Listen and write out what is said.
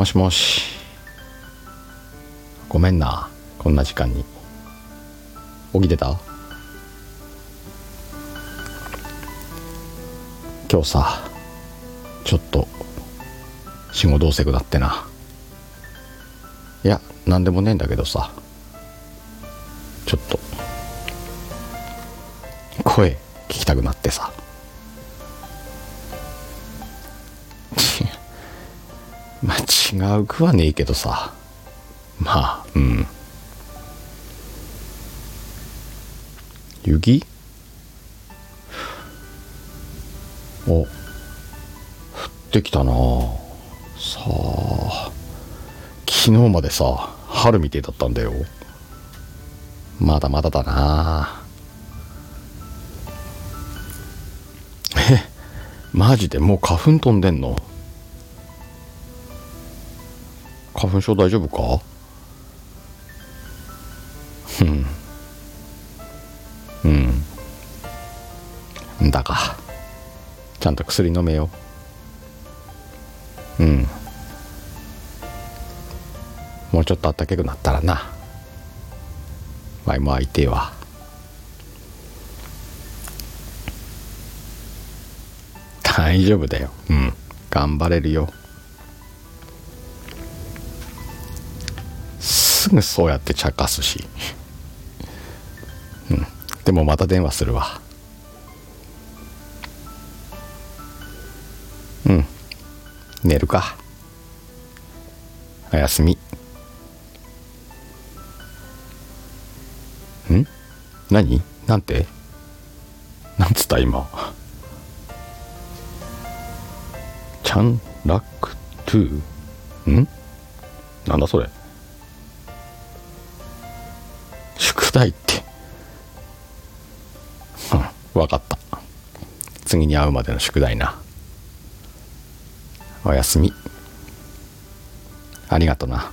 もしもし。ごめんなこんな時間に。起きてた？今日さちょっと仕事どうせくだってな。いや何でもねえんだけどさ。ちょっと声聞きたくなってさ。まあ違うくはねえけどさ。まあうん。雪お降ってきたな。さあ昨日までさ春みてえだったんだよ。まだまだだな。えマジでもう花粉飛んでんの？花粉症大丈夫かうんうんだかちゃんと薬飲めようんもうちょっとあったかくなったらなワイも相手は大丈夫だようん頑張れるよぐそうやって茶化すし。うん。でもまた電話するわ。うん。寝るか。おやすみ。ん？何？なんて？なんつった今？ฉันรักเธอ？なんだそれ？宿題って。うんわかった。次に会うまでの宿題な。おやすみ。ありがとな。